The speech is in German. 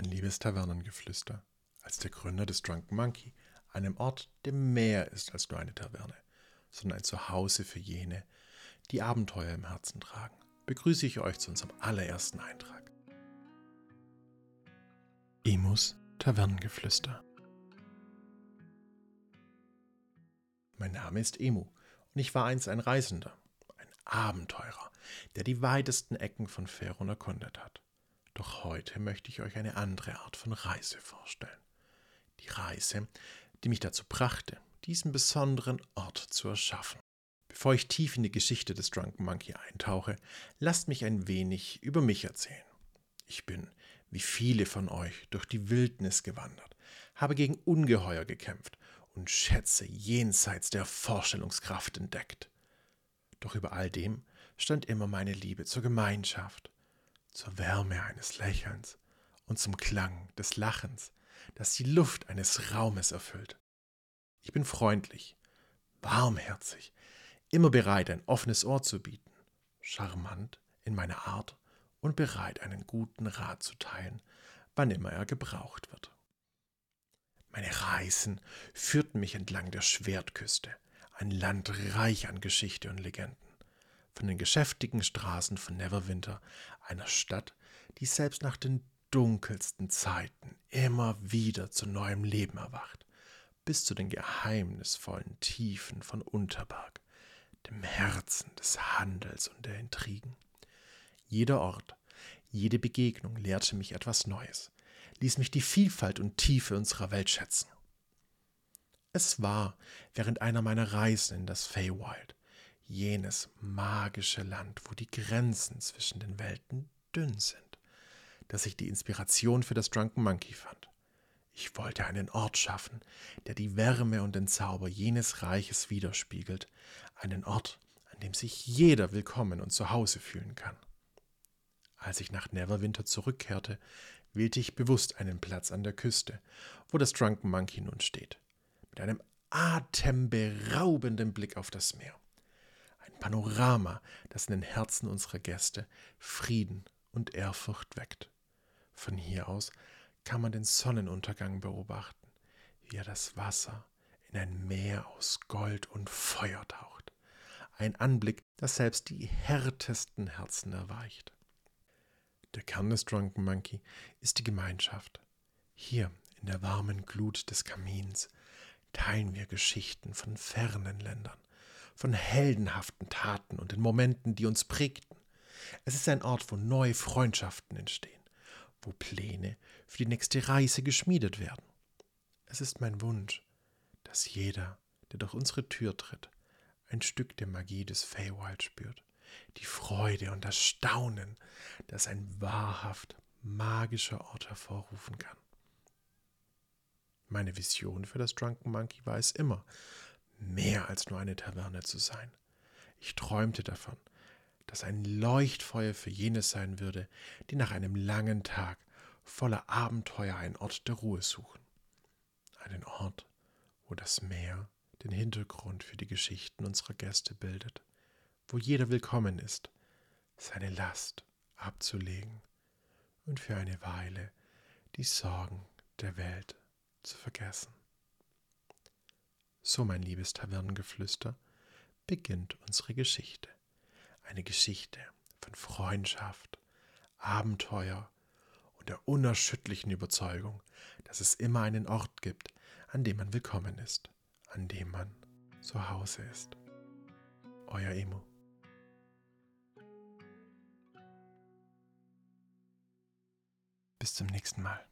Mein liebes Tavernengeflüster, als der Gründer des Drunken Monkey, einem Ort, der mehr ist als nur eine Taverne, sondern ein Zuhause für jene, die Abenteuer im Herzen tragen, begrüße ich euch zu unserem allerersten Eintrag. Emus Tavernengeflüster. Mein Name ist Emu und ich war einst ein Reisender, ein Abenteurer, der die weitesten Ecken von Faerun erkundet hat. Doch heute möchte ich euch eine andere Art von Reise vorstellen. Die Reise, die mich dazu brachte, diesen besonderen Ort zu erschaffen. Bevor ich tief in die Geschichte des Drunken Monkey eintauche, lasst mich ein wenig über mich erzählen. Ich bin, wie viele von euch, durch die Wildnis gewandert, habe gegen Ungeheuer gekämpft und Schätze jenseits der Vorstellungskraft entdeckt. Doch über all dem stand immer meine Liebe zur Gemeinschaft, zur Wärme eines Lächelns und zum Klang des Lachens, das die Luft eines Raumes erfüllt. Ich bin freundlich, warmherzig, immer bereit, ein offenes Ohr zu bieten, charmant in meiner Art und bereit, einen guten Rat zu teilen, wann immer er gebraucht wird. Meine Reisen führten mich entlang der Schwertküste, ein Land reich an Geschichte und Legenden von den geschäftigen Straßen von Neverwinter, einer Stadt, die selbst nach den dunkelsten Zeiten immer wieder zu neuem Leben erwacht, bis zu den geheimnisvollen Tiefen von Unterberg, dem Herzen des Handels und der Intrigen. Jeder Ort, jede Begegnung lehrte mich etwas Neues, ließ mich die Vielfalt und Tiefe unserer Welt schätzen. Es war während einer meiner Reisen in das Feywild, jenes magische Land, wo die Grenzen zwischen den Welten dünn sind, dass ich die Inspiration für das Drunken Monkey fand. Ich wollte einen Ort schaffen, der die Wärme und den Zauber jenes Reiches widerspiegelt, einen Ort, an dem sich jeder willkommen und zu Hause fühlen kann. Als ich nach Neverwinter zurückkehrte, wählte ich bewusst einen Platz an der Küste, wo das Drunken Monkey nun steht, mit einem atemberaubenden Blick auf das Meer. Panorama, das in den Herzen unserer Gäste Frieden und Ehrfurcht weckt. Von hier aus kann man den Sonnenuntergang beobachten, wie er das Wasser in ein Meer aus Gold und Feuer taucht. Ein Anblick, das selbst die härtesten Herzen erweicht. Der Kern des Drunken Monkey ist die Gemeinschaft. Hier in der warmen Glut des Kamins teilen wir Geschichten von fernen Ländern, von heldenhaften Taten und den Momenten, die uns prägten. Es ist ein Ort, wo neue Freundschaften entstehen, wo Pläne für die nächste Reise geschmiedet werden. Es ist mein Wunsch, dass jeder, der durch unsere Tür tritt, ein Stück der Magie des Feywild spürt, die Freude und das Staunen, das ein wahrhaft magischer Ort hervorrufen kann. Meine Vision für das Drunken Monkey war es immer, mehr als nur eine Taverne zu sein. Ich träumte davon, dass ein Leuchtfeuer für jene sein würde, die nach einem langen Tag voller Abenteuer einen Ort der Ruhe suchen. Einen Ort, wo das Meer den Hintergrund für die Geschichten unserer Gäste bildet, wo jeder willkommen ist, seine Last abzulegen und für eine Weile die Sorgen der Welt zu vergessen. So, mein liebes Tavernengeflüster, beginnt unsere Geschichte. Eine Geschichte von Freundschaft, Abenteuer und der unerschütterlichen Überzeugung, dass es immer einen Ort gibt, an dem man willkommen ist, an dem man zu Hause ist. Euer Emo. Bis zum nächsten Mal.